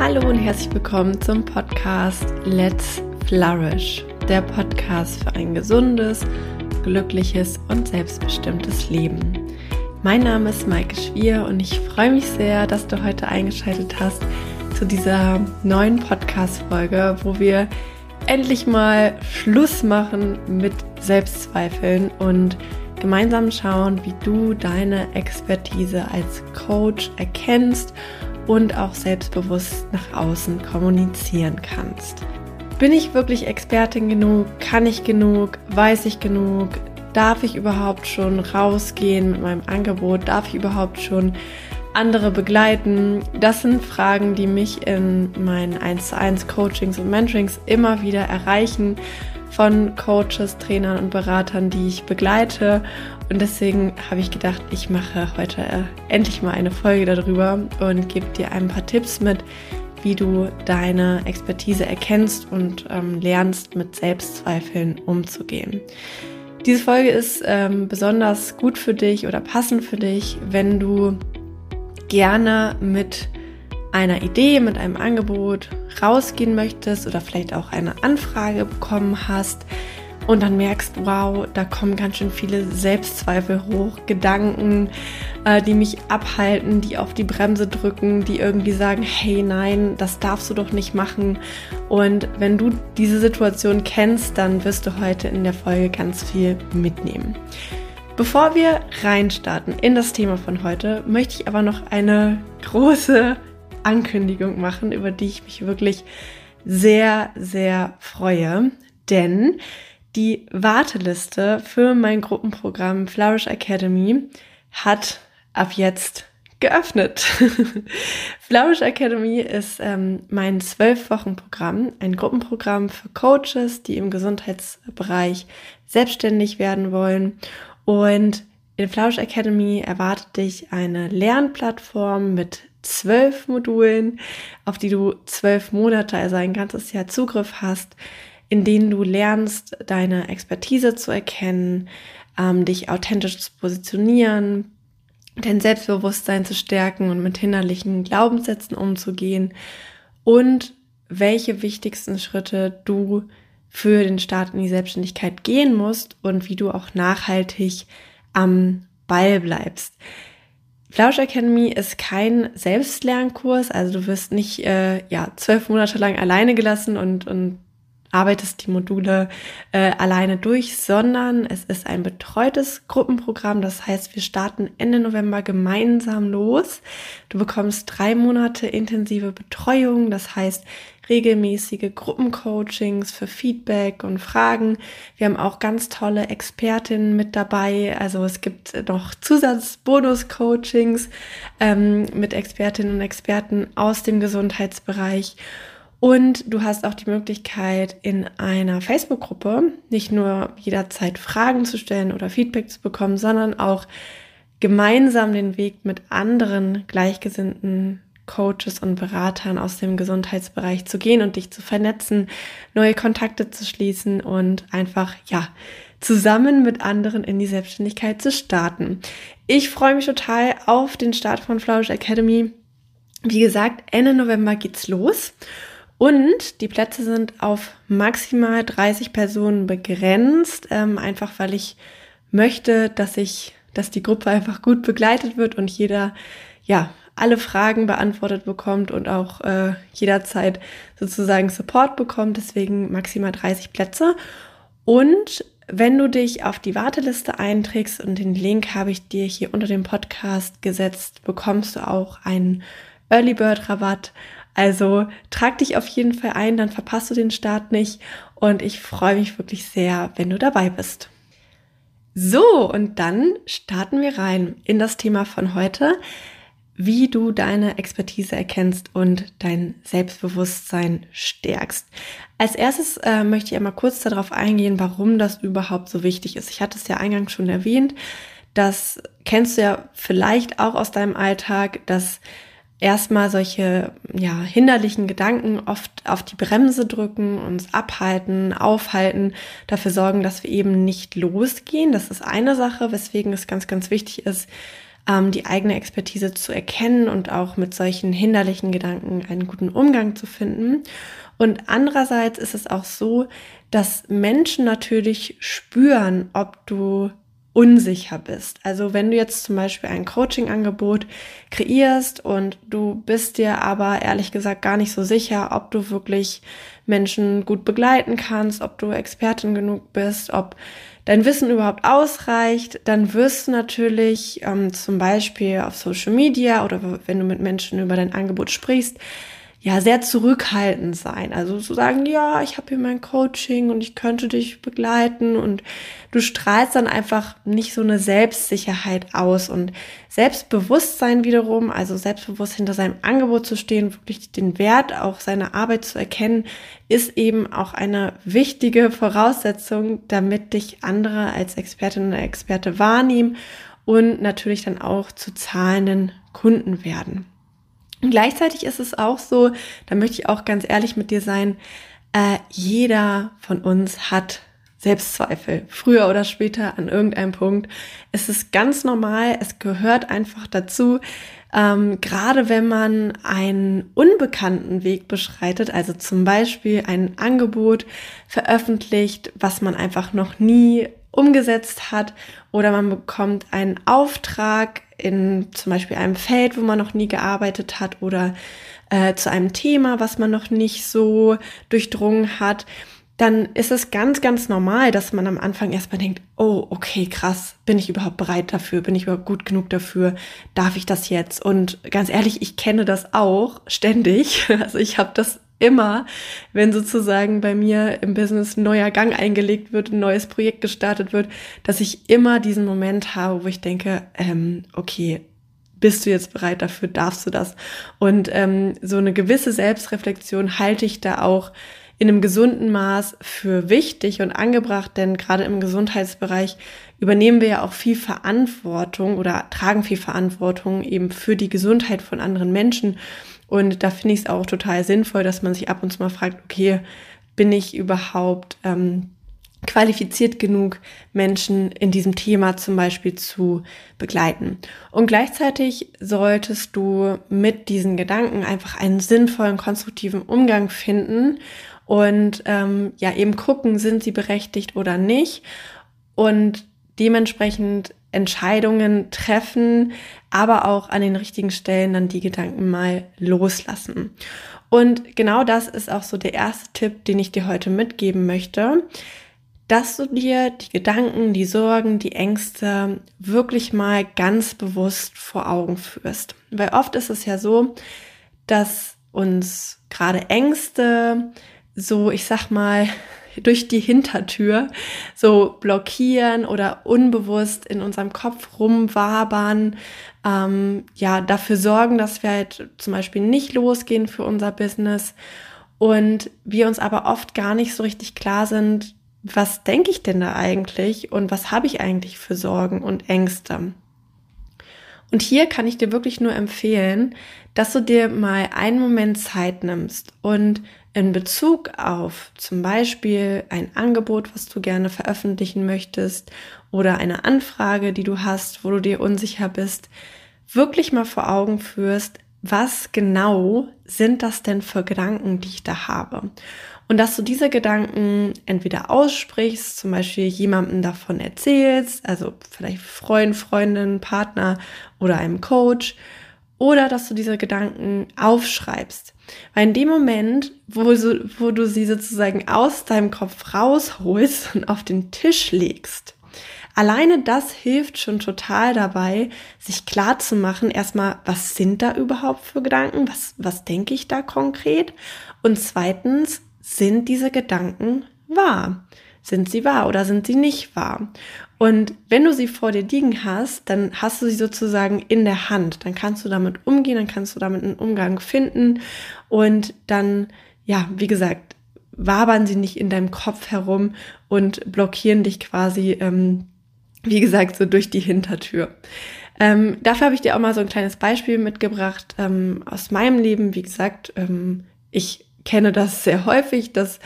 Hallo und herzlich willkommen zum Podcast Let's Flourish, der Podcast für ein gesundes, glückliches und selbstbestimmtes Leben. Mein Name ist Maike Schwier und ich freue mich sehr, dass du heute eingeschaltet hast zu dieser neuen Podcast-Folge, wo wir endlich mal Schluss machen mit Selbstzweifeln und gemeinsam schauen, wie du deine Expertise als Coach erkennst und auch selbstbewusst nach außen kommunizieren kannst. Bin ich wirklich Expertin genug? Kann ich genug? Weiß ich genug? Darf ich überhaupt schon rausgehen mit meinem Angebot? Darf ich überhaupt schon andere begleiten? Das sind Fragen, die mich in meinen 1 zu 1 Coachings und Mentorings immer wieder erreichen von Coaches, Trainern und Beratern, die ich begleite. Und deswegen habe ich gedacht, ich mache heute äh, endlich mal eine Folge darüber und gebe dir ein paar Tipps mit, wie du deine Expertise erkennst und ähm, lernst, mit Selbstzweifeln umzugehen. Diese Folge ist ähm, besonders gut für dich oder passend für dich, wenn du gerne mit einer Idee, mit einem Angebot rausgehen möchtest oder vielleicht auch eine Anfrage bekommen hast und dann merkst, wow, da kommen ganz schön viele Selbstzweifel hoch, Gedanken, äh, die mich abhalten, die auf die Bremse drücken, die irgendwie sagen, hey nein, das darfst du doch nicht machen. Und wenn du diese Situation kennst, dann wirst du heute in der Folge ganz viel mitnehmen. Bevor wir reinstarten in das Thema von heute, möchte ich aber noch eine große Ankündigung machen, über die ich mich wirklich sehr, sehr freue. Denn die Warteliste für mein Gruppenprogramm Flourish Academy hat ab jetzt geöffnet. Flourish Academy ist ähm, mein zwölf Wochen Programm, ein Gruppenprogramm für Coaches, die im Gesundheitsbereich selbstständig werden wollen. Und in Flourish Academy erwartet dich eine Lernplattform mit zwölf Modulen, auf die du zwölf Monate, also ein ganzes Jahr Zugriff hast, in denen du lernst, deine Expertise zu erkennen, ähm, dich authentisch zu positionieren, dein Selbstbewusstsein zu stärken und mit hinderlichen Glaubenssätzen umzugehen und welche wichtigsten Schritte du für den Start in die Selbstständigkeit gehen musst und wie du auch nachhaltig am Ball bleibst. Flausch Academy ist kein Selbstlernkurs, also du wirst nicht äh, ja zwölf Monate lang alleine gelassen und, und arbeitest die Module äh, alleine durch, sondern es ist ein betreutes Gruppenprogramm. Das heißt, wir starten Ende November gemeinsam los. Du bekommst drei Monate intensive Betreuung, das heißt regelmäßige Gruppencoachings für Feedback und Fragen. Wir haben auch ganz tolle Expertinnen mit dabei. Also es gibt noch Zusatzbonus-Coachings ähm, mit Expertinnen und Experten aus dem Gesundheitsbereich. Und du hast auch die Möglichkeit, in einer Facebook-Gruppe nicht nur jederzeit Fragen zu stellen oder Feedback zu bekommen, sondern auch gemeinsam den Weg mit anderen gleichgesinnten Coaches und Beratern aus dem Gesundheitsbereich zu gehen und dich zu vernetzen, neue Kontakte zu schließen und einfach, ja, zusammen mit anderen in die Selbstständigkeit zu starten. Ich freue mich total auf den Start von Flourish Academy. Wie gesagt, Ende November geht's los. Und die Plätze sind auf maximal 30 Personen begrenzt, ähm, einfach weil ich möchte, dass ich, dass die Gruppe einfach gut begleitet wird und jeder, ja, alle Fragen beantwortet bekommt und auch äh, jederzeit sozusagen Support bekommt. Deswegen maximal 30 Plätze. Und wenn du dich auf die Warteliste einträgst und den Link habe ich dir hier unter dem Podcast gesetzt, bekommst du auch einen Early Bird Rabatt also trag dich auf jeden Fall ein, dann verpasst du den Start nicht. Und ich freue mich wirklich sehr, wenn du dabei bist. So, und dann starten wir rein in das Thema von heute, wie du deine Expertise erkennst und dein Selbstbewusstsein stärkst. Als erstes äh, möchte ich einmal kurz darauf eingehen, warum das überhaupt so wichtig ist. Ich hatte es ja eingangs schon erwähnt. Das kennst du ja vielleicht auch aus deinem Alltag, dass erstmal solche ja, hinderlichen Gedanken oft auf die Bremse drücken, uns abhalten, aufhalten, dafür sorgen, dass wir eben nicht losgehen. Das ist eine Sache, weswegen es ganz, ganz wichtig ist, ähm, die eigene Expertise zu erkennen und auch mit solchen hinderlichen Gedanken einen guten Umgang zu finden. Und andererseits ist es auch so, dass Menschen natürlich spüren, ob du unsicher bist. Also wenn du jetzt zum Beispiel ein Coaching-Angebot kreierst und du bist dir aber ehrlich gesagt gar nicht so sicher, ob du wirklich Menschen gut begleiten kannst, ob du Expertin genug bist, ob dein Wissen überhaupt ausreicht, dann wirst du natürlich ähm, zum Beispiel auf Social Media oder wenn du mit Menschen über dein Angebot sprichst, ja sehr zurückhaltend sein. Also zu sagen, ja, ich habe hier mein Coaching und ich könnte dich begleiten und du strahlst dann einfach nicht so eine Selbstsicherheit aus und Selbstbewusstsein wiederum, also selbstbewusst hinter seinem Angebot zu stehen, wirklich den Wert auch seiner Arbeit zu erkennen, ist eben auch eine wichtige Voraussetzung, damit dich andere als Expertin oder Experte wahrnehmen und natürlich dann auch zu zahlenden Kunden werden. Und gleichzeitig ist es auch so, da möchte ich auch ganz ehrlich mit dir sein, äh, jeder von uns hat Selbstzweifel, früher oder später an irgendeinem Punkt. Es ist ganz normal, es gehört einfach dazu, ähm, gerade wenn man einen unbekannten Weg beschreitet, also zum Beispiel ein Angebot veröffentlicht, was man einfach noch nie umgesetzt hat oder man bekommt einen Auftrag in zum Beispiel einem Feld, wo man noch nie gearbeitet hat oder äh, zu einem Thema, was man noch nicht so durchdrungen hat, dann ist es ganz, ganz normal, dass man am Anfang erstmal denkt, oh, okay, krass, bin ich überhaupt bereit dafür? Bin ich überhaupt gut genug dafür? Darf ich das jetzt? Und ganz ehrlich, ich kenne das auch ständig. Also ich habe das immer, wenn sozusagen bei mir im Business ein neuer Gang eingelegt wird, ein neues Projekt gestartet wird, dass ich immer diesen Moment habe, wo ich denke, ähm, okay, bist du jetzt bereit dafür, darfst du das? Und ähm, so eine gewisse Selbstreflexion halte ich da auch in einem gesunden Maß für wichtig und angebracht, denn gerade im Gesundheitsbereich übernehmen wir ja auch viel Verantwortung oder tragen viel Verantwortung eben für die Gesundheit von anderen Menschen. Und da finde ich es auch total sinnvoll, dass man sich ab und zu mal fragt, okay, bin ich überhaupt ähm, qualifiziert genug, Menschen in diesem Thema zum Beispiel zu begleiten. Und gleichzeitig solltest du mit diesen Gedanken einfach einen sinnvollen, konstruktiven Umgang finden und ähm, ja eben gucken, sind sie berechtigt oder nicht und dementsprechend Entscheidungen treffen, aber auch an den richtigen Stellen dann die Gedanken mal loslassen. Und genau das ist auch so der erste Tipp, den ich dir heute mitgeben möchte, dass du dir die Gedanken, die Sorgen, die Ängste wirklich mal ganz bewusst vor Augen führst. Weil oft ist es ja so, dass uns gerade Ängste so, ich sag mal, durch die Hintertür so blockieren oder unbewusst in unserem Kopf rumwabern, ähm, ja, dafür sorgen, dass wir halt zum Beispiel nicht losgehen für unser Business und wir uns aber oft gar nicht so richtig klar sind, was denke ich denn da eigentlich und was habe ich eigentlich für Sorgen und Ängste. Und hier kann ich dir wirklich nur empfehlen, dass du dir mal einen Moment Zeit nimmst und in Bezug auf zum Beispiel ein Angebot, was du gerne veröffentlichen möchtest oder eine Anfrage, die du hast, wo du dir unsicher bist, wirklich mal vor Augen führst, was genau sind das denn für Gedanken, die ich da habe? Und dass du diese Gedanken entweder aussprichst, zum Beispiel jemandem davon erzählst, also vielleicht Freund, Freundin, Partner oder einem Coach, oder dass du diese Gedanken aufschreibst. Weil in dem Moment, wo, so, wo du sie sozusagen aus deinem Kopf rausholst und auf den Tisch legst, alleine das hilft schon total dabei, sich klar zu machen, erstmal, was sind da überhaupt für Gedanken? Was, was denke ich da konkret? Und zweitens, sind diese Gedanken wahr? Sind sie wahr oder sind sie nicht wahr? Und wenn du sie vor dir liegen hast, dann hast du sie sozusagen in der Hand. Dann kannst du damit umgehen, dann kannst du damit einen Umgang finden und dann, ja, wie gesagt, wabern sie nicht in deinem Kopf herum und blockieren dich quasi, ähm, wie gesagt, so durch die Hintertür. Ähm, dafür habe ich dir auch mal so ein kleines Beispiel mitgebracht ähm, aus meinem Leben. Wie gesagt, ähm, ich kenne das sehr häufig, dass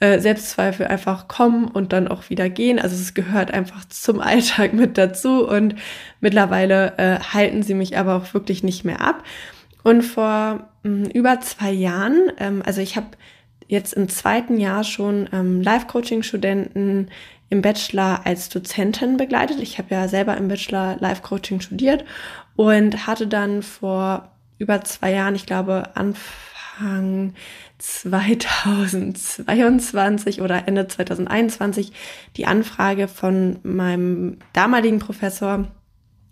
äh, Selbstzweifel einfach kommen und dann auch wieder gehen. Also es gehört einfach zum Alltag mit dazu und mittlerweile äh, halten sie mich aber auch wirklich nicht mehr ab. Und vor mh, hm, über zwei Jahren, ähm, also ich habe jetzt im zweiten Jahr schon ähm, Live-Coaching-Studenten im Bachelor als Dozentin begleitet. Ich habe ja selber im Bachelor Live-Coaching studiert und hatte dann vor über zwei Jahren, ich glaube Anfang 2022 oder Ende 2021, die Anfrage von meinem damaligen Professor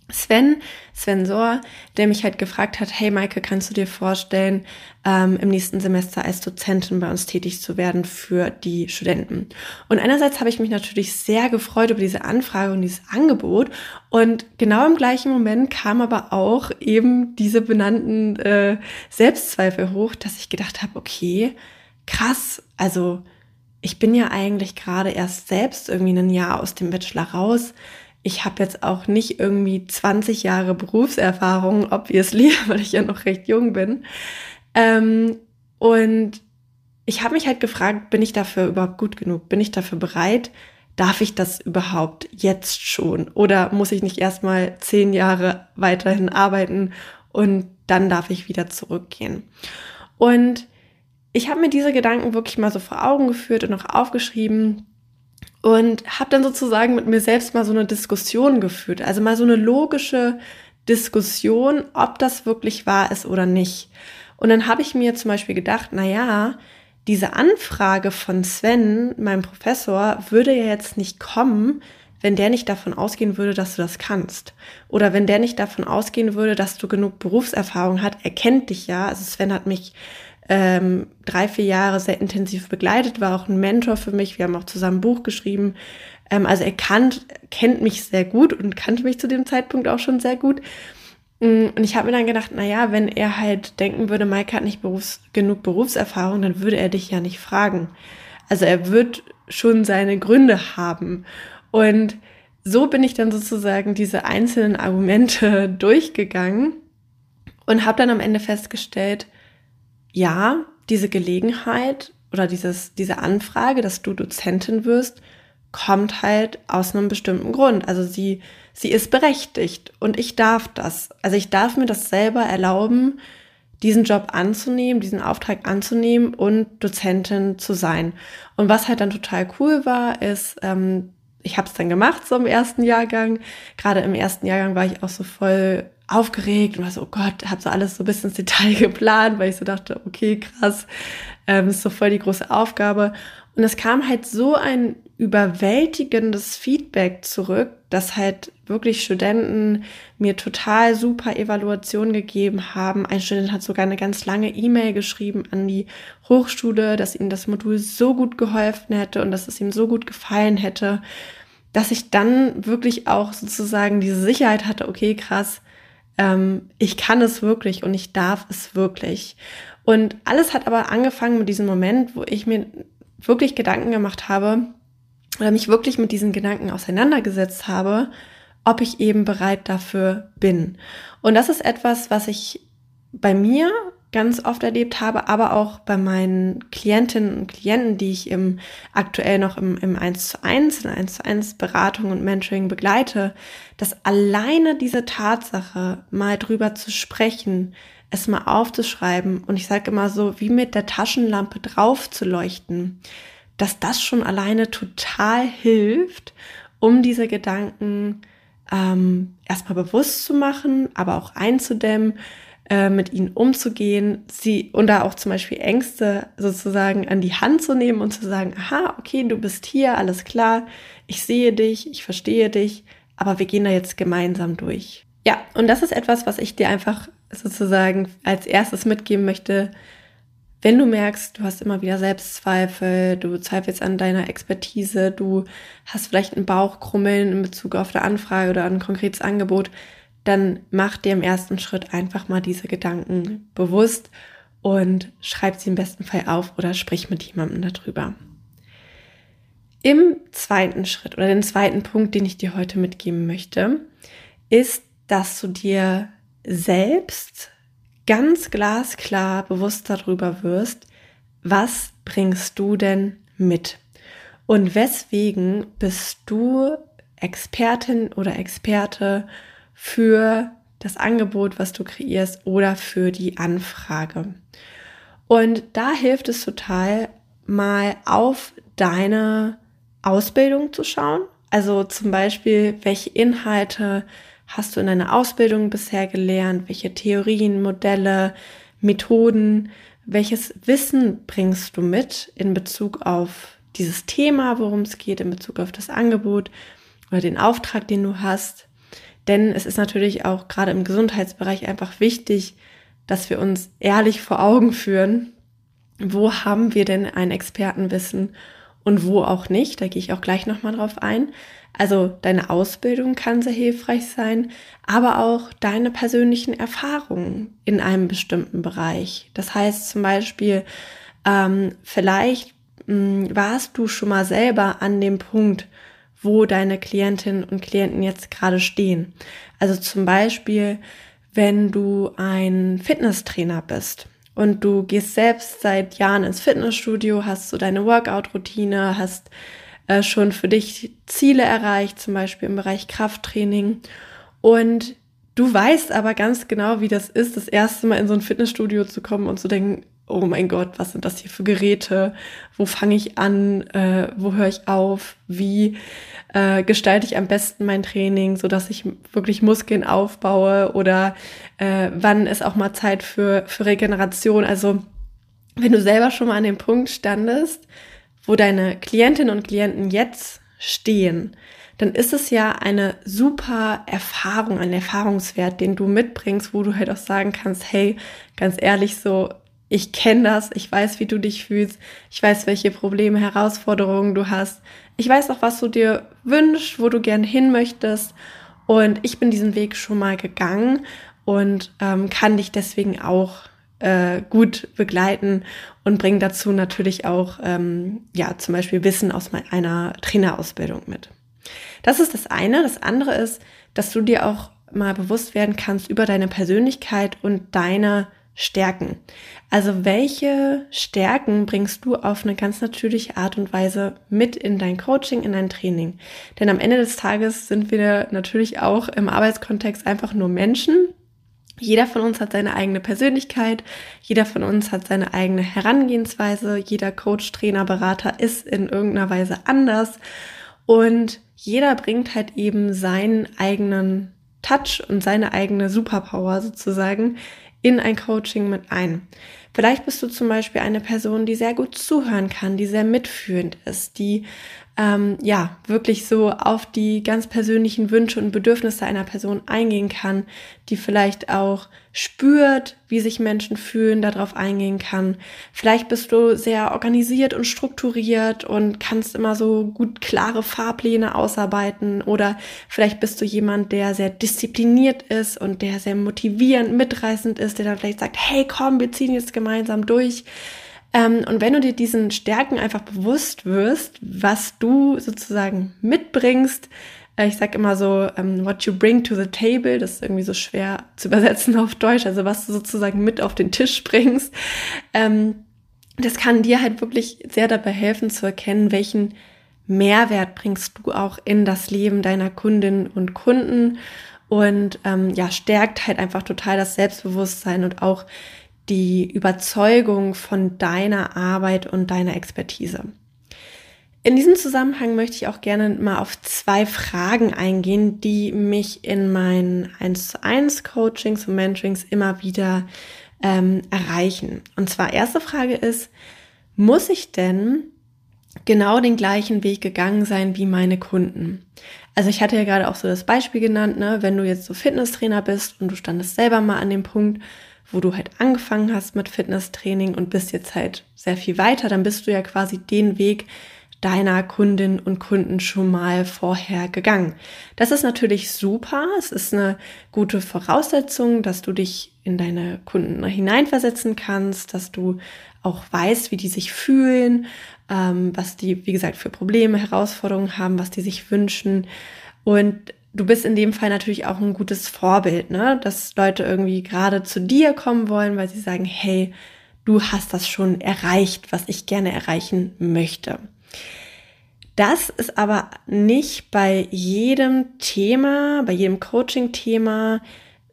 Sven, Sven Sohr, der mich halt gefragt hat, hey Maike, kannst du dir vorstellen, ähm, im nächsten Semester als Dozentin bei uns tätig zu werden für die Studenten? Und einerseits habe ich mich natürlich sehr gefreut über diese Anfrage und dieses Angebot. Und genau im gleichen Moment kam aber auch eben diese benannten äh, Selbstzweifel hoch, dass ich gedacht habe, okay, krass, also ich bin ja eigentlich gerade erst selbst irgendwie ein Jahr aus dem Bachelor raus ich habe jetzt auch nicht irgendwie 20 Jahre Berufserfahrung, obviously, weil ich ja noch recht jung bin. Ähm, und ich habe mich halt gefragt, bin ich dafür überhaupt gut genug? Bin ich dafür bereit? Darf ich das überhaupt jetzt schon? Oder muss ich nicht erstmal zehn Jahre weiterhin arbeiten und dann darf ich wieder zurückgehen? Und ich habe mir diese Gedanken wirklich mal so vor Augen geführt und auch aufgeschrieben und habe dann sozusagen mit mir selbst mal so eine Diskussion geführt, also mal so eine logische Diskussion, ob das wirklich wahr ist oder nicht. Und dann habe ich mir zum Beispiel gedacht, na ja, diese Anfrage von Sven, meinem Professor, würde ja jetzt nicht kommen, wenn der nicht davon ausgehen würde, dass du das kannst. Oder wenn der nicht davon ausgehen würde, dass du genug Berufserfahrung hat. Er kennt dich ja. Also Sven hat mich ähm, drei, vier Jahre sehr intensiv begleitet, war auch ein Mentor für mich. Wir haben auch zusammen ein Buch geschrieben. Ähm, also er kannt, kennt mich sehr gut und kannte mich zu dem Zeitpunkt auch schon sehr gut. Mm, und ich habe mir dann gedacht, na ja, wenn er halt denken würde, Mike hat nicht Berufs genug Berufserfahrung, dann würde er dich ja nicht fragen. Also er wird schon seine Gründe haben. Und so bin ich dann sozusagen diese einzelnen Argumente durchgegangen und habe dann am Ende festgestellt, ja, diese Gelegenheit oder dieses, diese Anfrage, dass du Dozentin wirst, kommt halt aus einem bestimmten Grund. Also sie, sie ist berechtigt und ich darf das. Also ich darf mir das selber erlauben, diesen Job anzunehmen, diesen Auftrag anzunehmen und Dozentin zu sein. Und was halt dann total cool war, ist, ähm, ich habe es dann gemacht so im ersten Jahrgang. Gerade im ersten Jahrgang war ich auch so voll aufgeregt und war so, oh Gott, habe so alles so bisschen ins Detail geplant, weil ich so dachte, okay, krass, ähm, ist so voll die große Aufgabe. Und es kam halt so ein überwältigendes Feedback zurück, dass halt wirklich Studenten mir total super Evaluationen gegeben haben. Ein Student hat sogar eine ganz lange E-Mail geschrieben an die Hochschule, dass ihm das Modul so gut geholfen hätte und dass es ihm so gut gefallen hätte, dass ich dann wirklich auch sozusagen diese Sicherheit hatte, okay, krass, ähm, ich kann es wirklich und ich darf es wirklich. Und alles hat aber angefangen mit diesem Moment, wo ich mir wirklich Gedanken gemacht habe oder mich wirklich mit diesen Gedanken auseinandergesetzt habe, ob ich eben bereit dafür bin. Und das ist etwas, was ich bei mir ganz oft erlebt habe, aber auch bei meinen Klientinnen und Klienten, die ich im, aktuell noch im, im 1 zu 1, in 1 zu 1 Beratung und Mentoring begleite, dass alleine diese Tatsache, mal drüber zu sprechen, es mal aufzuschreiben und ich sage immer so, wie mit der Taschenlampe drauf zu leuchten, dass das schon alleine total hilft, um diese Gedanken ähm, erstmal bewusst zu machen, aber auch einzudämmen, äh, mit ihnen umzugehen, sie und da auch zum Beispiel Ängste sozusagen an die Hand zu nehmen und zu sagen, aha, okay, du bist hier, alles klar, ich sehe dich, ich verstehe dich, aber wir gehen da jetzt gemeinsam durch. Ja, und das ist etwas, was ich dir einfach sozusagen als erstes mitgeben möchte. Wenn du merkst, du hast immer wieder Selbstzweifel, du zweifelst an deiner Expertise, du hast vielleicht ein Bauchkrummeln in Bezug auf eine Anfrage oder ein konkretes Angebot, dann mach dir im ersten Schritt einfach mal diese Gedanken bewusst und schreib sie im besten Fall auf oder sprich mit jemandem darüber. Im zweiten Schritt oder den zweiten Punkt, den ich dir heute mitgeben möchte, ist, dass du dir selbst ganz glasklar bewusst darüber wirst, was bringst du denn mit? Und weswegen bist du Expertin oder Experte für das Angebot, was du kreierst oder für die Anfrage? Und da hilft es total, mal auf deine Ausbildung zu schauen. Also zum Beispiel, welche Inhalte hast du in deiner Ausbildung bisher gelernt? Welche Theorien, Modelle, Methoden, welches Wissen bringst du mit in Bezug auf dieses Thema, worum es geht, in Bezug auf das Angebot oder den Auftrag, den du hast? Denn es ist natürlich auch gerade im Gesundheitsbereich einfach wichtig, dass wir uns ehrlich vor Augen führen, wo haben wir denn ein Expertenwissen und wo auch nicht. Da gehe ich auch gleich nochmal drauf ein. Also deine Ausbildung kann sehr hilfreich sein, aber auch deine persönlichen Erfahrungen in einem bestimmten Bereich. Das heißt zum Beispiel, ähm, vielleicht mh, hm, warst du schon mal selber an dem Punkt, wo deine Klientinnen und Klienten jetzt gerade stehen. Also zum Beispiel, wenn du ein Fitnesstrainer bist und du gehst selbst seit Jahren ins Fitnessstudio, hast so deine Workout-Routine, hast äh, schon für dich Ziele erreicht, zum Beispiel im Bereich Krafttraining. Und du weißt aber ganz genau, wie das ist, das erste Mal in so ein Fitnessstudio zu kommen und zu denken, oh mein Gott, was sind das hier für Geräte? Wo fange ich an? Äh, wo höre ich auf? Wie äh, gestalte ich am besten mein Training, so dass ich wirklich Muskeln aufbaue? Oder äh, wann ist auch mal Zeit für, für Regeneration? Also wenn du selber schon mal an dem Punkt standest, wo deine Klientinnen und Klienten jetzt stehen, dann ist es ja eine super Erfahrung, ein Erfahrungswert, den du mitbringst, wo du halt auch sagen kannst, hey, ganz ehrlich, so, ich kenne das, ich weiß, wie du dich fühlst, ich weiß, welche Probleme, Herausforderungen du hast, ich weiß auch, was du dir wünschst, wo du gern hin möchtest und ich bin diesen Weg schon mal gegangen und ähm, kann dich deswegen auch äh, gut begleiten und bringe dazu natürlich auch ähm, ja zum Beispiel Wissen aus einer Trainerausbildung mit. Das ist das eine. Das andere ist, dass du dir auch mal bewusst werden kannst über deine Persönlichkeit und deine Stärken. Also welche Stärken bringst du auf eine ganz natürliche Art und Weise mit in dein Coaching, in dein Training? Denn am Ende des Tages sind wir natürlich auch im Arbeitskontext einfach nur Menschen. Jeder von uns hat seine eigene Persönlichkeit, jeder von uns hat seine eigene Herangehensweise, jeder Coach, Trainer, Berater ist in irgendeiner Weise anders und jeder bringt halt eben seinen eigenen Touch und seine eigene Superpower sozusagen in ein Coaching mit ein. Vielleicht bist du zum Beispiel eine Person, die sehr gut zuhören kann, die sehr mitfühlend ist, die ähm, ja wirklich so auf die ganz persönlichen Wünsche und Bedürfnisse einer Person eingehen kann, die vielleicht auch spürt, wie sich Menschen fühlen, darauf eingehen kann. Vielleicht bist du sehr organisiert und strukturiert und kannst immer so gut klare Fahrpläne ausarbeiten oder vielleicht bist du jemand, der sehr diszipliniert ist und der sehr motivierend, mitreißend ist, der dann vielleicht sagt, hey komm, wir ziehen jetzt gemeinsam durch. Ähm, und wenn du dir diesen Stärken einfach bewusst wirst, was du sozusagen mitbringst, äh, ich sage immer so, ähm, what you bring to the table, das ist irgendwie so schwer zu übersetzen auf Deutsch, also was du sozusagen mit auf den Tisch bringst, ähm, das kann dir halt wirklich sehr dabei helfen zu erkennen, welchen Mehrwert bringst du auch in das Leben deiner Kundinnen und Kunden. Und ähm, ja, stärkt halt einfach total das Selbstbewusstsein und auch die Überzeugung von deiner Arbeit und deiner Expertise. In diesem Zusammenhang möchte ich auch gerne mal auf zwei Fragen eingehen, die mich in meinen 1 zu 1 Coachings und Mentorings immer wieder ähm, erreichen. Und zwar erste Frage ist, muss ich denn genau den gleichen Weg gegangen sein wie meine Kunden? Also ich hatte ja gerade auch so das Beispiel genannt, ne, wenn du jetzt so Fitnesstrainer bist und du standest selber mal an dem Punkt, wo du halt angefangen hast mit Fitnesstraining und bist jetzt halt sehr viel weiter, dann bist du ja quasi den Weg deiner Kundinnen und Kunden schon mal vorher gegangen. Das ist natürlich super. Es ist eine gute Voraussetzung, dass du dich in deine Kunden hineinversetzen kannst, dass du auch weißt, wie die sich fühlen, ähm, was die, wie gesagt, für Probleme, Herausforderungen haben, was die sich wünschen. Und du bist in dem Fall natürlich auch ein gutes Vorbild, ne? Dass Leute irgendwie gerade zu dir kommen wollen, weil sie sagen, hey, du hast das schon erreicht, was ich gerne erreichen möchte. Das ist aber nicht bei jedem Thema, bei jedem Coaching-Thema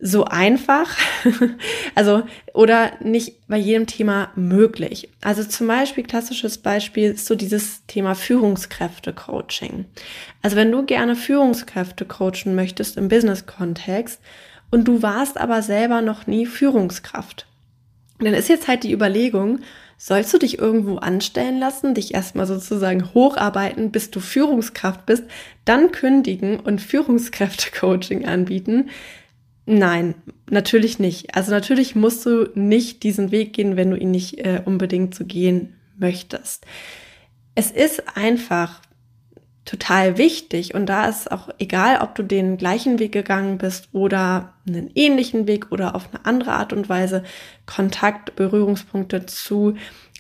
so einfach, also oder nicht bei jedem Thema möglich. Also zum Beispiel klassisches Beispiel ist so dieses Thema Führungskräfte-Coaching. Also wenn du gerne Führungskräfte coachen möchtest im Business-Kontext und du warst aber selber noch nie Führungskraft, dann ist jetzt halt die Überlegung, sollst du dich irgendwo anstellen lassen, dich erstmal sozusagen hocharbeiten, bis du Führungskraft bist, dann kündigen und Führungskräfte-Coaching anbieten? Nein, natürlich nicht. Also natürlich musst du nicht diesen Weg gehen, wenn du ihn nicht äh, unbedingt zu so gehen möchtest. Es ist einfach total wichtig und da ist auch egal, ob du den gleichen Weg gegangen bist oder einen ähnlichen Weg oder auf eine andere Art und Weise Kontakt, Berührungspunkte zu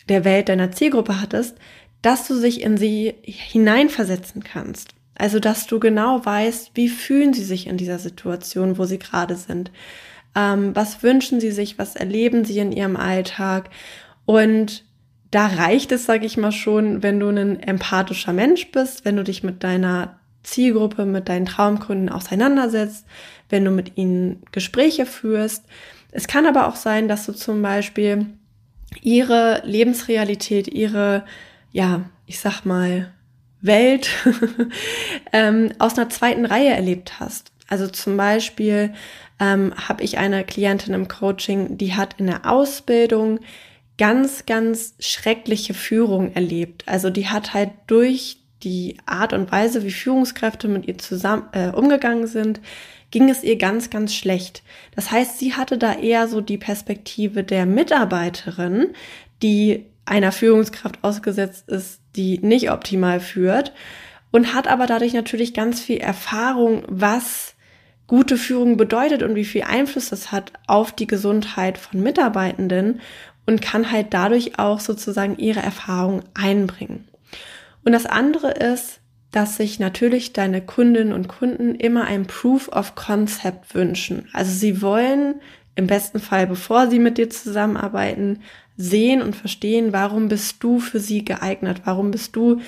der Welt deiner Zielgruppe hattest, dass du sich in sie hineinversetzen kannst. Also, dass du genau weißt, wie fühlen sie sich in dieser Situation, wo sie gerade sind. Ähm, was wünschen sie sich, was erleben sie in ihrem Alltag und da reicht es, sage ich mal schon, wenn du ein empathischer Mensch bist, wenn du dich mit deiner Zielgruppe, mit deinen Traumkunden auseinandersetzt, wenn du mit ihnen Gespräche führst. Es kann aber auch sein, dass du zum Beispiel ihre Lebensrealität, ihre, ja, ich sag mal, Welt ähm, aus einer zweiten Reihe erlebt hast. Also zum Beispiel ähm, habe ich eine Klientin im Coaching, die hat in der Ausbildung ganz, ganz schreckliche Führung erlebt. Also die hat halt durch die Art und Weise, wie Führungskräfte mit ihr zusammen äh, umgegangen sind, ging es ihr ganz, ganz schlecht. Das heißt, sie hatte da eher so die Perspektive der Mitarbeiterin, die einer Führungskraft ausgesetzt ist, die nicht optimal führt und hat aber dadurch natürlich ganz viel Erfahrung, was gute Führung bedeutet und wie viel Einfluss das hat auf die Gesundheit von Mitarbeitenden und kann halt dadurch auch sozusagen ihre Erfahrung einbringen. Und das andere ist, dass sich natürlich deine Kundinnen und Kunden immer ein Proof of Concept wünschen. Also sie wollen im besten Fall, bevor sie mit dir zusammenarbeiten, sehen und verstehen, warum bist du für sie geeignet, warum bist du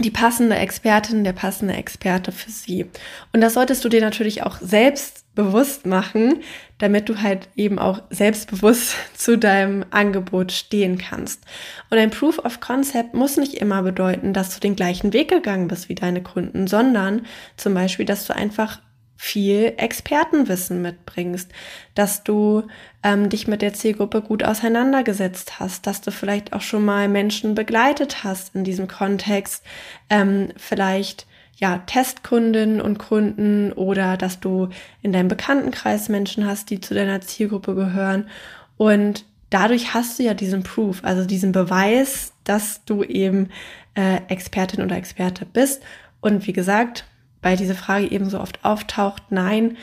die passende Expertin, der passende Experte für sie. Und das solltest du dir natürlich auch selbst bewusst machen, damit du halt eben auch selbstbewusst zu deinem Angebot stehen kannst. Und ein Proof of Concept muss nicht immer bedeuten, dass du den gleichen Weg gegangen bist wie deine Kunden, sondern zum Beispiel, dass du einfach viel Expertenwissen mitbringst, dass du ähm, dich mit der Zielgruppe gut auseinandergesetzt hast, dass du vielleicht auch schon mal Menschen begleitet hast in diesem Kontext, ähm, vielleicht ja Testkundinnen und Kunden oder dass du in deinem Bekanntenkreis Menschen hast, die zu deiner Zielgruppe gehören. Und dadurch hast du ja diesen Proof, also diesen Beweis, dass du eben äh, Expertin oder Experte bist. Und wie gesagt, weil diese Frage eben so oft auftaucht, nein,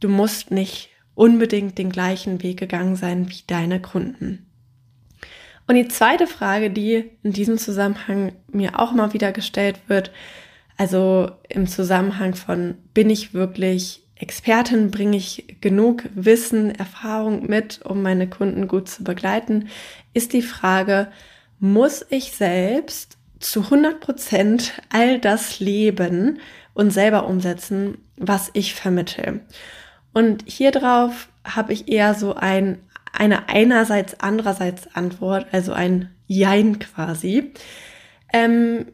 du musst nicht unbedingt den gleichen Weg gegangen sein wie deine Kunden. Und die zweite Frage, die in diesem Zusammenhang mir auch mal wieder gestellt wird, also im Zusammenhang von, bin ich wirklich Expertin, bringe ich genug Wissen, Erfahrung mit, um meine Kunden gut zu begleiten, ist die Frage, muss ich selbst zu 100 Prozent all das leben, und selber umsetzen, was ich vermittel. Und hier drauf habe ich eher so ein, eine einerseits, andererseits Antwort, also ein Jein quasi. Ähm,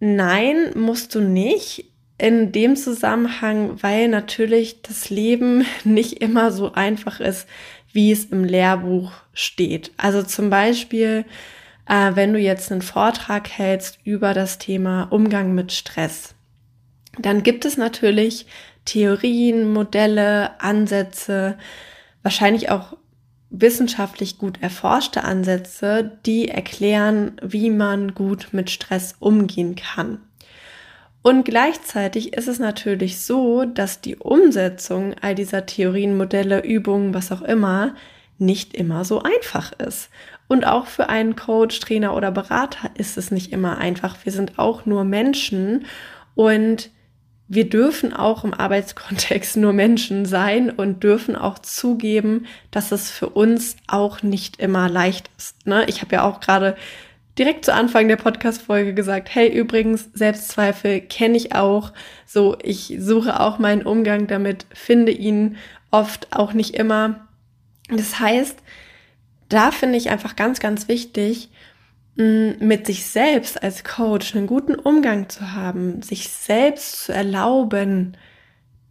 nein, musst du nicht in dem Zusammenhang, weil natürlich das Leben nicht immer so einfach ist, wie es im Lehrbuch steht. Also zum Beispiel, äh, wenn du jetzt einen Vortrag hältst über das Thema Umgang mit Stress, dann gibt es natürlich Theorien, Modelle, Ansätze, wahrscheinlich auch wissenschaftlich gut erforschte Ansätze, die erklären, wie man gut mit Stress umgehen kann. Und gleichzeitig ist es natürlich so, dass die Umsetzung all dieser Theorien, Modelle, Übungen, was auch immer, nicht immer so einfach ist. Und auch für einen Coach, Trainer oder Berater ist es nicht immer einfach. Wir sind auch nur Menschen und wir dürfen auch im Arbeitskontext nur Menschen sein und dürfen auch zugeben, dass es für uns auch nicht immer leicht ist. Ne? Ich habe ja auch gerade direkt zu Anfang der Podcast-Folge gesagt, hey, übrigens, Selbstzweifel kenne ich auch. So, ich suche auch meinen Umgang damit, finde ihn oft auch nicht immer. Das heißt, da finde ich einfach ganz, ganz wichtig, mit sich selbst als Coach einen guten Umgang zu haben, sich selbst zu erlauben,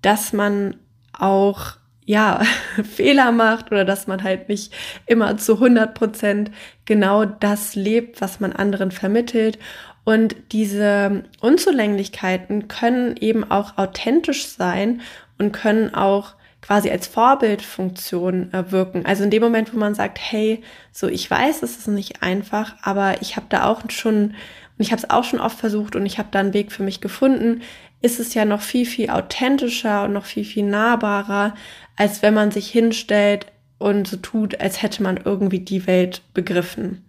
dass man auch ja, Fehler macht oder dass man halt nicht immer zu 100 Prozent genau das lebt, was man anderen vermittelt. Und diese Unzulänglichkeiten können eben auch authentisch sein und können auch quasi als Vorbildfunktion äh, wirken. Also in dem Moment, wo man sagt, hey, so ich weiß, es ist nicht einfach, aber ich habe da auch schon und ich habe es auch schon oft versucht und ich habe da einen Weg für mich gefunden, ist es ja noch viel viel authentischer und noch viel viel nahbarer, als wenn man sich hinstellt und so tut, als hätte man irgendwie die Welt begriffen.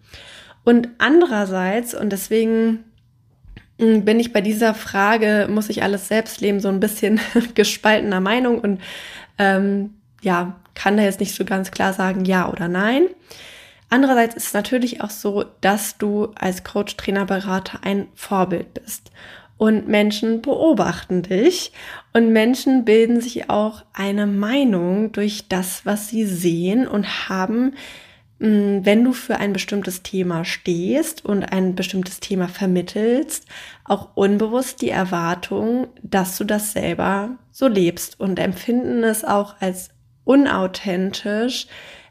Und andererseits und deswegen bin ich bei dieser Frage, muss ich alles selbst leben, so ein bisschen gespaltener Meinung und ähm, ja, kann da jetzt nicht so ganz klar sagen, ja oder nein. Andererseits ist es natürlich auch so, dass du als Coach, Trainer, Berater ein Vorbild bist. Und Menschen beobachten dich und Menschen bilden sich auch eine Meinung durch das, was sie sehen und haben, hm, wenn du für ein bestimmtes Thema stehst und ein bestimmtes Thema vermittelst, auch unbewusst die Erwartung, dass du das selber so lebst und empfinden es auch als unauthentisch,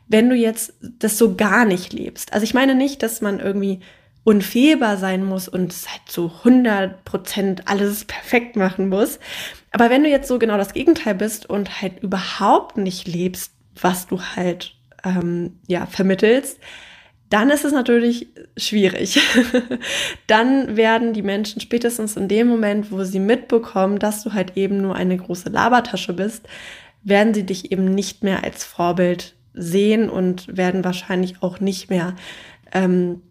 wenn du jetzt das so gar nicht lebst. Also ich meine nicht, dass man irgendwie unfehlbar sein muss und halt zu 100 Prozent alles perfekt machen muss. Aber wenn du jetzt so genau das Gegenteil bist und halt überhaupt nicht lebst, was du halt ähm, ja vermittelst, dann ist es natürlich schwierig. dann werden die Menschen spätestens in dem Moment, wo sie mitbekommen, dass du halt eben nur eine große Labertasche bist, werden sie dich eben nicht mehr als Vorbild sehen und werden wahrscheinlich auch nicht mehr ähm,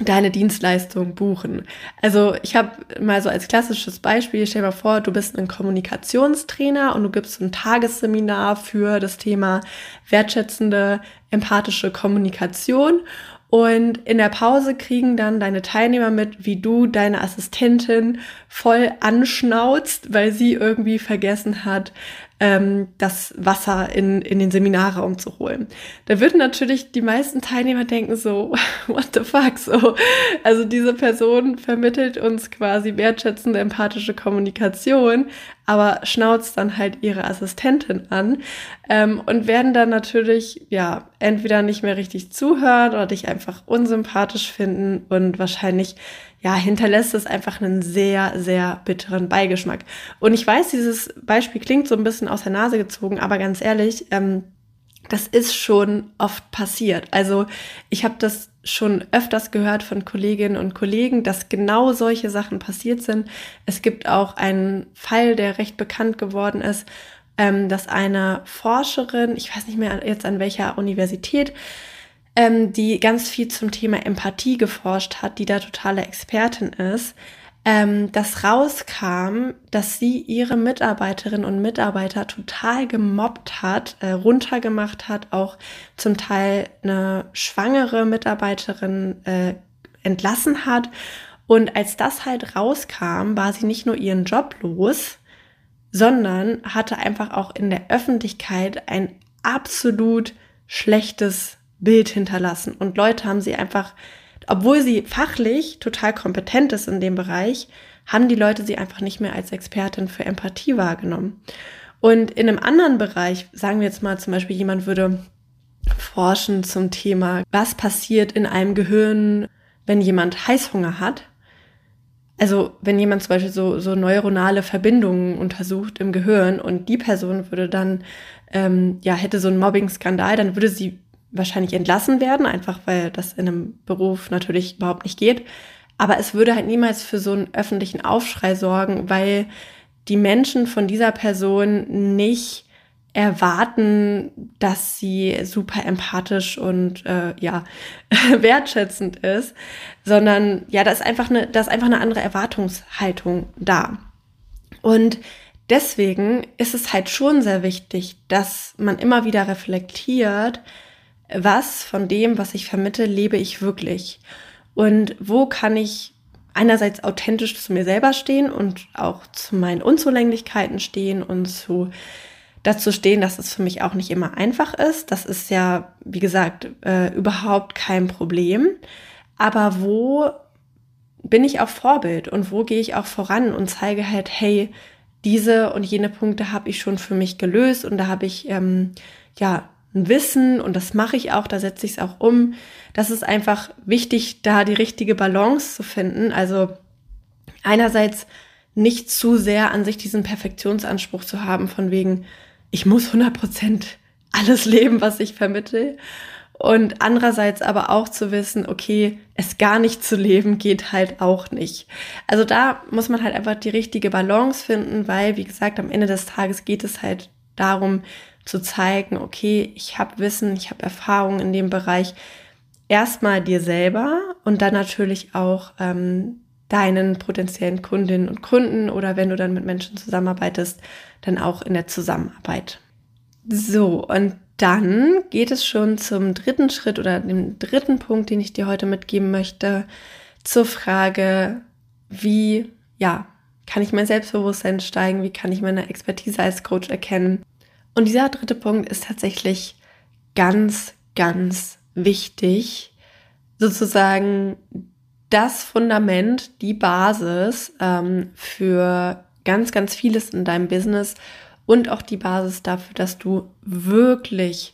deine Dienstleistung buchen. Also ich habe mal so als klassisches Beispiel, stell dir mal vor, du bist ein Kommunikationstrainer und du gibst ein Tagesseminar für das Thema wertschätzende, empathische Kommunikation und in der Pause kriegen dann deine Teilnehmer mit, wie du deine Assistentin voll anschnauzt, weil sie irgendwie vergessen hat, ähm, das Wasser in, in den Seminarraum zu holen. Da würden natürlich die meisten Teilnehmer denken so, what the fuck, so. Also diese Person vermittelt uns quasi wertschätzende, empathische Kommunikation, aber schnauzt dann halt ihre Assistentin an ähm, und werden dann natürlich, ja, entweder nicht mehr richtig zuhören oder dich einfach unsympathisch finden und wahrscheinlich ja, hinterlässt es einfach einen sehr, sehr bitteren Beigeschmack. Und ich weiß, dieses Beispiel klingt so ein bisschen aus der Nase gezogen, aber ganz ehrlich, ähm, das ist schon oft passiert. Also ich habe das schon öfters gehört von Kolleginnen und Kollegen, dass genau solche Sachen passiert sind. Es gibt auch einen Fall, der recht bekannt geworden ist, ähm, dass eine Forscherin, ich weiß nicht mehr jetzt an welcher Universität, ähm, die ganz viel zum Thema Empathie geforscht hat, die da totale Expertin ist, ähm, dass rauskam, dass sie ihre Mitarbeiterinnen und Mitarbeiter total gemobbt hat, äh, runtergemacht hat, auch zum Teil eine schwangere Mitarbeiterin äh, entlassen hat. Und als das halt rauskam, war sie nicht nur ihren Job los, sondern hatte einfach auch in der Öffentlichkeit ein absolut schlechtes Bild hinterlassen. Und Leute haben sie einfach, obwohl sie fachlich total kompetent ist in dem Bereich, haben die Leute sie einfach nicht mehr als Expertin für Empathie wahrgenommen. Und in einem anderen Bereich, sagen wir jetzt mal zum Beispiel, jemand würde forschen zum Thema, was passiert in einem Gehirn, wenn jemand Heißhunger hat. Also wenn jemand zum Beispiel so, so neuronale Verbindungen untersucht im Gehirn und die Person würde dann, ähm, ja, hätte so einen Mobbing-Skandal, dann würde sie wahrscheinlich entlassen werden, einfach weil das in einem Beruf natürlich überhaupt nicht geht. Aber es würde halt niemals für so einen öffentlichen Aufschrei sorgen, weil die Menschen von dieser Person nicht erwarten, dass sie super empathisch und äh, ja wertschätzend ist, sondern ja, da ist einfach eine, da ist einfach eine andere Erwartungshaltung da. Und deswegen ist es halt schon sehr wichtig, dass man immer wieder reflektiert, was von dem, was ich vermittle, lebe ich wirklich? Und wo kann ich einerseits authentisch zu mir selber stehen und auch zu meinen Unzulänglichkeiten stehen und zu dazu stehen, dass es für mich auch nicht immer einfach ist. Das ist ja, wie gesagt, äh, überhaupt kein Problem. Aber wo bin ich auch Vorbild und wo gehe ich auch voran und zeige halt, hey, diese und jene Punkte habe ich schon für mich gelöst und da habe ich ähm, ja Wissen und das mache ich auch, da setze ich es auch um. Das ist einfach wichtig, da die richtige Balance zu finden. Also einerseits nicht zu sehr an sich diesen Perfektionsanspruch zu haben, von wegen, ich muss 100 Prozent alles leben, was ich vermittle. Und andererseits aber auch zu wissen, okay, es gar nicht zu leben geht halt auch nicht. Also da muss man halt einfach die richtige Balance finden, weil, wie gesagt, am Ende des Tages geht es halt darum zu zeigen, okay, ich habe Wissen, ich habe Erfahrung in dem Bereich. Erstmal dir selber und dann natürlich auch ähm, deinen potenziellen Kundinnen und Kunden oder wenn du dann mit Menschen zusammenarbeitest, dann auch in der Zusammenarbeit. So, und dann geht es schon zum dritten Schritt oder dem dritten Punkt, den ich dir heute mitgeben möchte, zur Frage, wie, ja, kann ich mein Selbstbewusstsein steigen? Wie kann ich meine Expertise als Coach erkennen? Und dieser dritte Punkt ist tatsächlich ganz, ganz wichtig, sozusagen das Fundament, die Basis ähm, für ganz, ganz vieles in deinem Business und auch die Basis dafür, dass du wirklich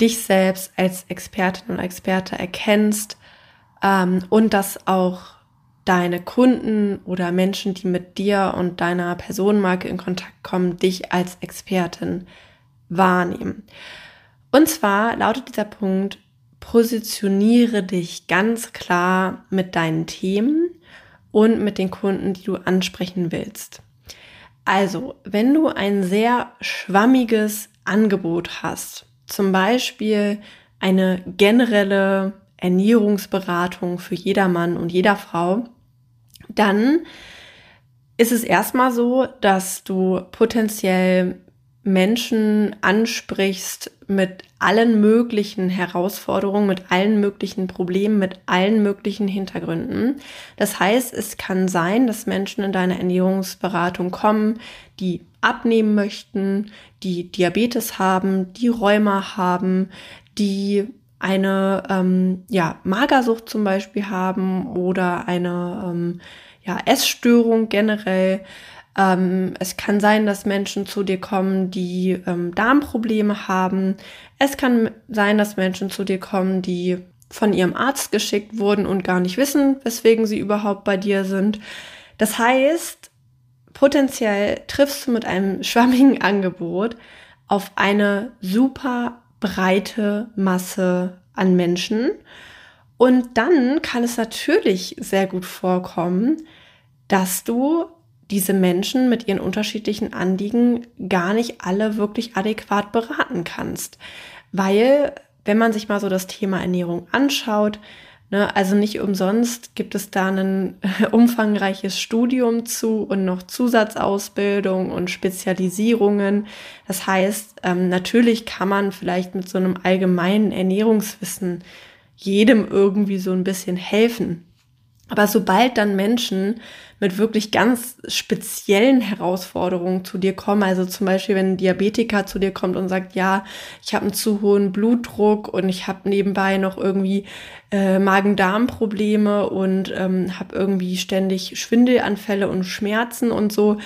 dich selbst als Expertin und Experte erkennst ähm, und dass auch deine Kunden oder Menschen, die mit dir und deiner Personenmarke in Kontakt kommen, dich als Expertin wahrnehmen. Und zwar lautet dieser Punkt, positioniere dich ganz klar mit deinen Themen und mit den Kunden, die du ansprechen willst. Also, wenn du ein sehr schwammiges Angebot hast, zum Beispiel eine generelle Ernährungsberatung für jedermann und jeder Frau, dann ist es erstmal so, dass du potenziell Menschen ansprichst mit allen möglichen Herausforderungen, mit allen möglichen Problemen, mit allen möglichen Hintergründen. Das heißt, es kann sein, dass Menschen in deine Ernährungsberatung kommen, die abnehmen möchten, die Diabetes haben, die Rheuma haben, die eine ähm, ja, Magersucht zum Beispiel haben oder eine ähm, ja, Essstörung generell. Ähm, es kann sein, dass Menschen zu dir kommen, die ähm, Darmprobleme haben. Es kann sein, dass Menschen zu dir kommen, die von ihrem Arzt geschickt wurden und gar nicht wissen, weswegen sie überhaupt bei dir sind. Das heißt, potenziell triffst du mit einem schwammigen Angebot auf eine super breite Masse an Menschen. Und dann kann es natürlich sehr gut vorkommen, dass du diese Menschen mit ihren unterschiedlichen Anliegen gar nicht alle wirklich adäquat beraten kannst. Weil, wenn man sich mal so das Thema Ernährung anschaut, ne, also nicht umsonst gibt es da ein umfangreiches Studium zu und noch Zusatzausbildung und Spezialisierungen. Das heißt, ähm, natürlich kann man vielleicht mit so einem allgemeinen Ernährungswissen jedem irgendwie so ein bisschen helfen. Aber sobald dann Menschen mit wirklich ganz speziellen Herausforderungen zu dir kommen, also zum Beispiel, wenn ein Diabetiker zu dir kommt und sagt, ja, ich habe einen zu hohen Blutdruck und ich habe nebenbei noch irgendwie äh, Magen-Darm-Probleme und ähm, habe irgendwie ständig Schwindelanfälle und Schmerzen und so,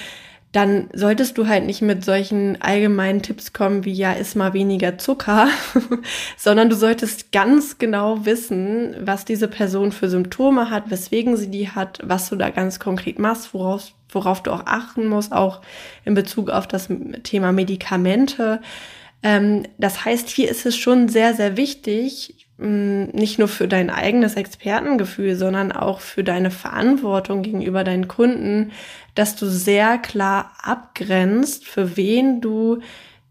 dann solltest du halt nicht mit solchen allgemeinen Tipps kommen wie ja, iss mal weniger Zucker, sondern du solltest ganz genau wissen, was diese Person für Symptome hat, weswegen sie die hat, was du da ganz konkret machst, worauf, worauf du auch achten musst, auch in Bezug auf das Thema Medikamente. Ähm, das heißt, hier ist es schon sehr, sehr wichtig, nicht nur für dein eigenes Expertengefühl, sondern auch für deine Verantwortung gegenüber deinen Kunden, dass du sehr klar abgrenzt, für wen du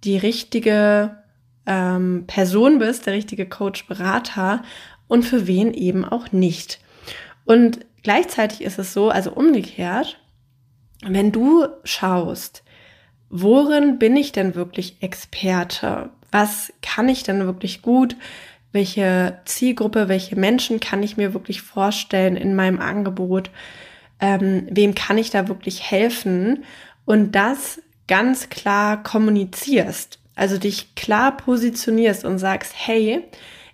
die richtige ähm, Person bist, der richtige Coach, Berater und für wen eben auch nicht. Und gleichzeitig ist es so, also umgekehrt, wenn du schaust, worin bin ich denn wirklich Experte? Was kann ich denn wirklich gut? Welche Zielgruppe, welche Menschen kann ich mir wirklich vorstellen in meinem Angebot? Ähm, wem kann ich da wirklich helfen? Und das ganz klar kommunizierst. Also dich klar positionierst und sagst, hey,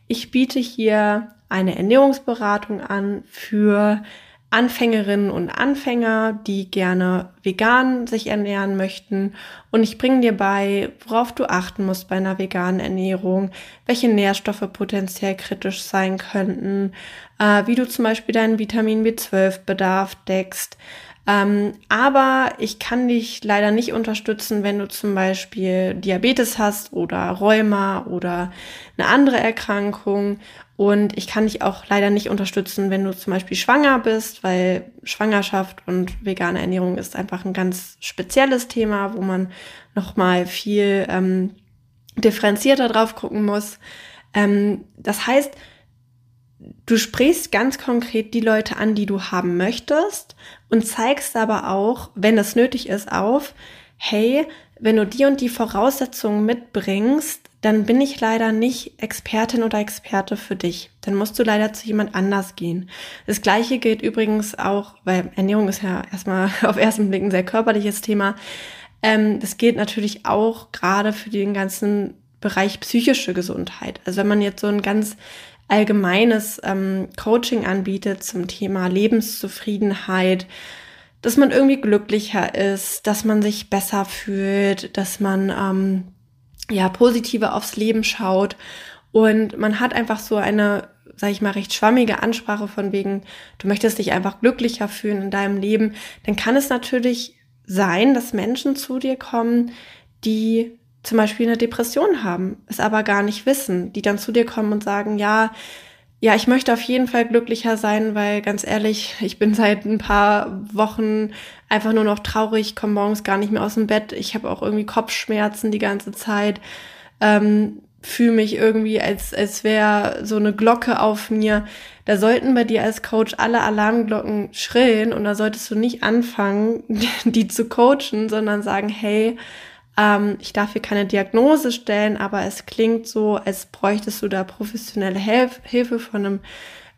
ich biete hier eine Ernährungsberatung an für Anfängerinnen und Anfänger, die gerne vegan sich ernähren möchten. Und ich bringe dir bei, worauf du achten musst bei einer veganen Ernährung, welche Nährstoffe potenziell kritisch sein könnten, äh, wie du zum Beispiel deinen Vitamin B12-Bedarf deckst. Ähm, aber ich kann dich leider nicht unterstützen, wenn du zum Beispiel Diabetes hast oder Rheuma oder eine andere Erkrankung und ich kann dich auch leider nicht unterstützen, wenn du zum Beispiel schwanger bist, weil Schwangerschaft und vegane Ernährung ist einfach ein ganz spezielles Thema, wo man nochmal viel ähm, differenzierter drauf gucken muss. Ähm, das heißt, du sprichst ganz konkret die Leute an, die du haben möchtest und zeigst aber auch, wenn es nötig ist, auf, hey, wenn du die und die Voraussetzungen mitbringst, dann bin ich leider nicht Expertin oder Experte für dich. Dann musst du leider zu jemand anders gehen. Das gleiche gilt übrigens auch, weil Ernährung ist ja erstmal auf ersten Blick ein sehr körperliches Thema. Ähm, das gilt natürlich auch gerade für den ganzen Bereich psychische Gesundheit. Also wenn man jetzt so ein ganz allgemeines ähm, Coaching anbietet zum Thema Lebenszufriedenheit, dass man irgendwie glücklicher ist, dass man sich besser fühlt, dass man ähm, ja, positiver aufs Leben schaut. Und man hat einfach so eine, sag ich mal, recht schwammige Ansprache von wegen, du möchtest dich einfach glücklicher fühlen in deinem Leben. Dann kann es natürlich sein, dass Menschen zu dir kommen, die zum Beispiel eine Depression haben, es aber gar nicht wissen, die dann zu dir kommen und sagen, ja, ja, ich möchte auf jeden Fall glücklicher sein, weil ganz ehrlich, ich bin seit ein paar Wochen einfach nur noch traurig, komme morgens gar nicht mehr aus dem Bett. Ich habe auch irgendwie Kopfschmerzen die ganze Zeit. Ähm, fühle mich irgendwie, als, als wäre so eine Glocke auf mir. Da sollten bei dir als Coach alle Alarmglocken schrillen und da solltest du nicht anfangen, die zu coachen, sondern sagen, hey, ähm, ich darf hier keine Diagnose stellen, aber es klingt so, als bräuchtest du da professionelle Hilf Hilfe von einem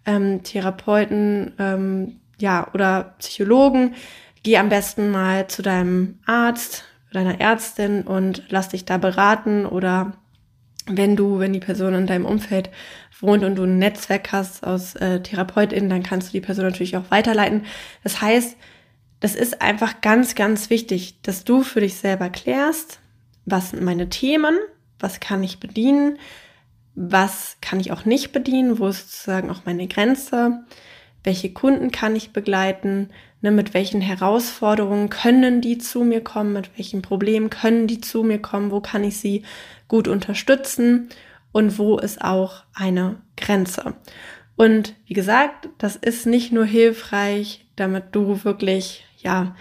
ähm, Therapeuten ähm, ja, oder Psychologen. Geh am besten mal zu deinem Arzt, deiner Ärztin und lass dich da beraten oder wenn du, wenn die Person in deinem Umfeld wohnt und du ein Netzwerk hast aus äh, TherapeutInnen, dann kannst du die Person natürlich auch weiterleiten. Das heißt, das ist einfach ganz, ganz wichtig, dass du für dich selber klärst, was sind meine Themen, was kann ich bedienen, was kann ich auch nicht bedienen, wo ist sozusagen auch meine Grenze, welche Kunden kann ich begleiten, ne, mit welchen Herausforderungen können die zu mir kommen, mit welchen Problemen können die zu mir kommen, wo kann ich sie gut unterstützen und wo ist auch eine Grenze. Und wie gesagt, das ist nicht nur hilfreich, damit du wirklich ja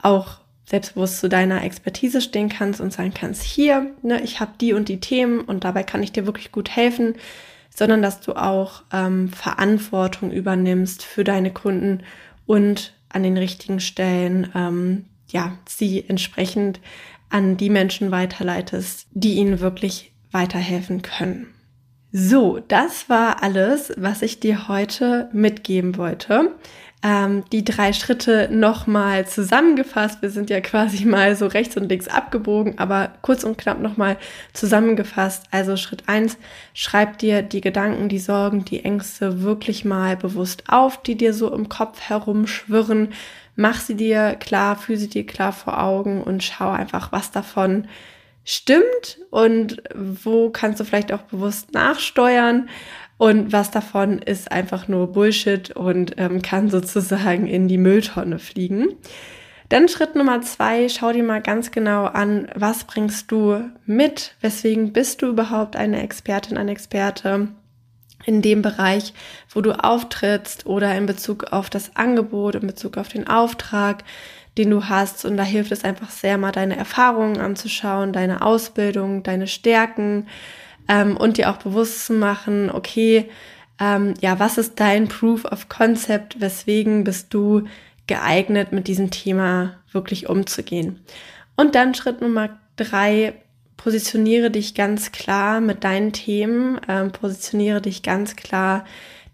auch selbstbewusst zu deiner Expertise stehen kannst und sagen kannst, hier, ne, ich habe die und die Themen und dabei kann ich dir wirklich gut helfen, sondern dass du auch ähm, Verantwortung übernimmst für deine Kunden und an den richtigen Stellen ähm, ja sie entsprechend an die Menschen weiterleitest, die ihnen wirklich weiterhelfen können. So, das war alles, was ich dir heute mitgeben wollte ähm, die drei Schritte nochmal zusammengefasst. Wir sind ja quasi mal so rechts und links abgebogen, aber kurz und knapp nochmal zusammengefasst. Also Schritt eins: schreib dir die Gedanken, die Sorgen, die Ängste wirklich mal bewusst auf, die dir so im Kopf herumschwirren. Mach sie dir klar, fühl sie dir klar vor Augen und schau einfach, was davon stimmt und wo kannst du vielleicht auch bewusst nachsteuern und was davon ist einfach nur Bullshit und ähm, kann sozusagen in die Mülltonne fliegen. Dann Schritt Nummer zwei, schau dir mal ganz genau an, was bringst du mit, weswegen bist du überhaupt eine Expertin, ein Experte in dem Bereich, wo du auftrittst oder in Bezug auf das Angebot, in Bezug auf den Auftrag, den du hast. Und da hilft es einfach sehr, mal deine Erfahrungen anzuschauen, deine Ausbildung, deine Stärken, ähm, und dir auch bewusst zu machen, okay, ähm, ja, was ist dein Proof of Concept, weswegen bist du geeignet, mit diesem Thema wirklich umzugehen. Und dann Schritt Nummer drei, positioniere dich ganz klar mit deinen Themen, ähm, positioniere dich ganz klar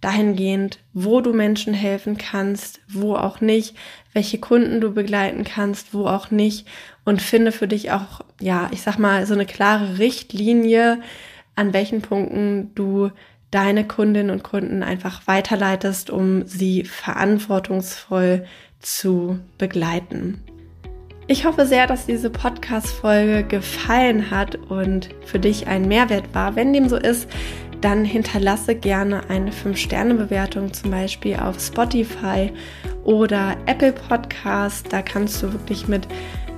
dahingehend, wo du Menschen helfen kannst, wo auch nicht, welche Kunden du begleiten kannst, wo auch nicht. Und finde für dich auch, ja, ich sag mal, so eine klare Richtlinie, an welchen Punkten du deine Kundinnen und Kunden einfach weiterleitest, um sie verantwortungsvoll zu begleiten. Ich hoffe sehr, dass diese Podcast-Folge gefallen hat und für dich ein Mehrwert war. Wenn dem so ist, dann hinterlasse gerne eine 5-Sterne-Bewertung, zum Beispiel auf Spotify oder Apple Podcast. Da kannst du wirklich mit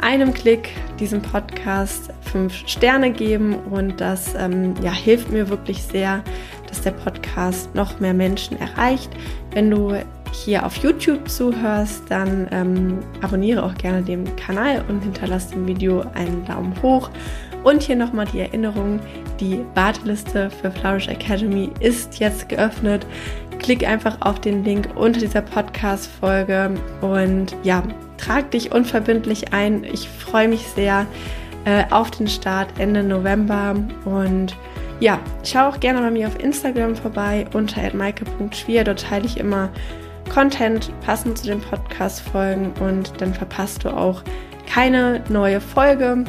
einem Klick diesem Podcast 5 Sterne geben und das ähm, ja, hilft mir wirklich sehr, dass der Podcast noch mehr Menschen erreicht. Wenn du hier auf YouTube zuhörst, dann ähm, abonniere auch gerne den Kanal und hinterlasse dem Video einen Daumen hoch. Und hier nochmal die Erinnerung, die Warteliste für Flourish Academy ist jetzt geöffnet. Klick einfach auf den Link unter dieser Podcast-Folge und ja, trag dich unverbindlich ein. Ich freue mich sehr äh, auf den Start Ende November und ja, schau auch gerne bei mir auf Instagram vorbei unter maike.schwier. Dort teile ich immer Content passend zu den Podcast-Folgen und dann verpasst du auch keine neue Folge.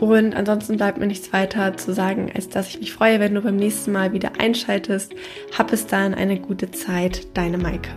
Und ansonsten bleibt mir nichts weiter zu sagen, als dass ich mich freue, wenn du beim nächsten Mal wieder einschaltest. Hab bis dahin eine gute Zeit, deine Maike.